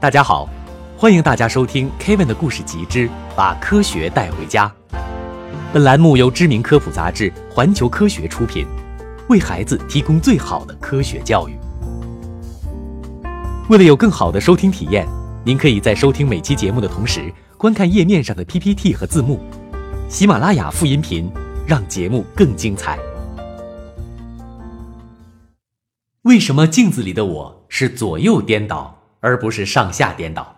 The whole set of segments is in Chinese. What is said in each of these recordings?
大家好，欢迎大家收听 Kevin 的故事集之《把科学带回家》。本栏目由知名科普杂志《环球科学》出品，为孩子提供最好的科学教育。为了有更好的收听体验，您可以在收听每期节目的同时，观看页面上的 PPT 和字幕。喜马拉雅副音频，让节目更精彩。为什么镜子里的我是左右颠倒？而不是上下颠倒。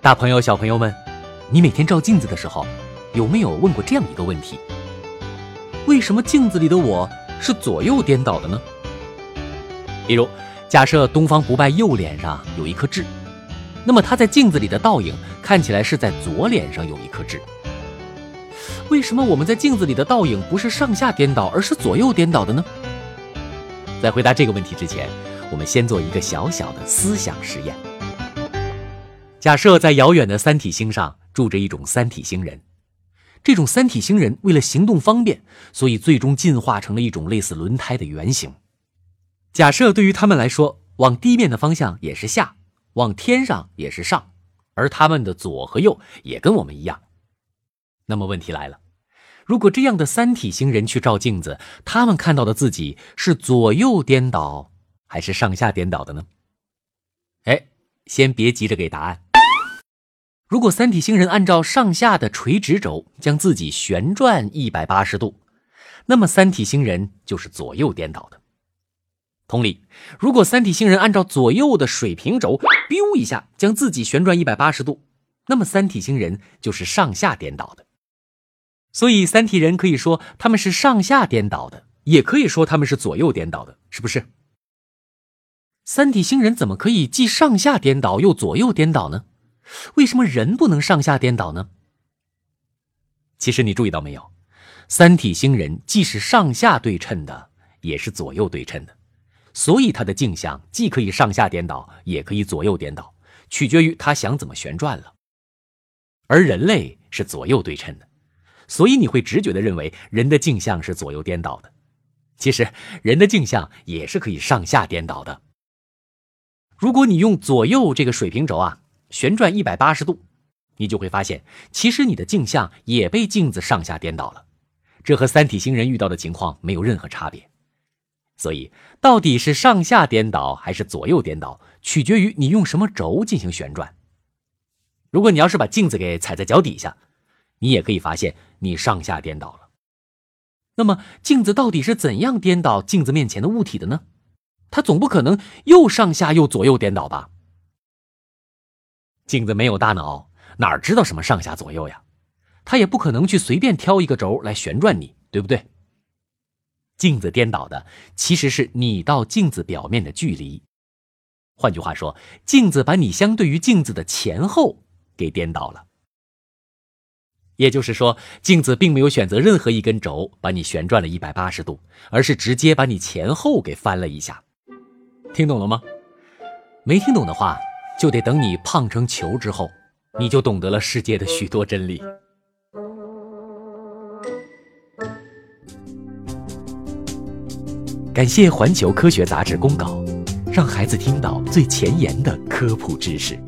大朋友、小朋友们，你每天照镜子的时候，有没有问过这样一个问题：为什么镜子里的我是左右颠倒的呢？比如，假设东方不败右脸上有一颗痣，那么他在镜子里的倒影看起来是在左脸上有一颗痣。为什么我们在镜子里的倒影不是上下颠倒，而是左右颠倒的呢？在回答这个问题之前。我们先做一个小小的思想实验。假设在遥远的三体星上住着一种三体星人，这种三体星人为了行动方便，所以最终进化成了一种类似轮胎的圆形。假设对于他们来说，往地面的方向也是下，往天上也是上，而他们的左和右也跟我们一样。那么问题来了，如果这样的三体星人去照镜子，他们看到的自己是左右颠倒。还是上下颠倒的呢？哎，先别急着给答案。如果三体星人按照上下的垂直轴将自己旋转一百八十度，那么三体星人就是左右颠倒的。同理，如果三体星人按照左右的水平轴，biu 一下将自己旋转一百八十度，那么三体星人就是上下颠倒的。所以，三体人可以说他们是上下颠倒的，也可以说他们是左右颠倒的，是不是？三体星人怎么可以既上下颠倒又左右颠倒呢？为什么人不能上下颠倒呢？其实你注意到没有，三体星人既是上下对称的，也是左右对称的，所以它的镜像既可以上下颠倒，也可以左右颠倒，取决于它想怎么旋转了。而人类是左右对称的，所以你会直觉的认为人的镜像是左右颠倒的。其实人的镜像也是可以上下颠倒的。如果你用左右这个水平轴啊旋转一百八十度，你就会发现，其实你的镜像也被镜子上下颠倒了。这和三体星人遇到的情况没有任何差别。所以，到底是上下颠倒还是左右颠倒，取决于你用什么轴进行旋转。如果你要是把镜子给踩在脚底下，你也可以发现你上下颠倒了。那么，镜子到底是怎样颠倒镜子面前的物体的呢？它总不可能又上下又左右颠倒吧？镜子没有大脑，哪知道什么上下左右呀？它也不可能去随便挑一个轴来旋转你，对不对？镜子颠倒的其实是你到镜子表面的距离。换句话说，镜子把你相对于镜子的前后给颠倒了。也就是说，镜子并没有选择任何一根轴把你旋转了一百八十度，而是直接把你前后给翻了一下。听懂了吗？没听懂的话，就得等你胖成球之后，你就懂得了世界的许多真理。感谢环球科学杂志公稿，让孩子听到最前沿的科普知识。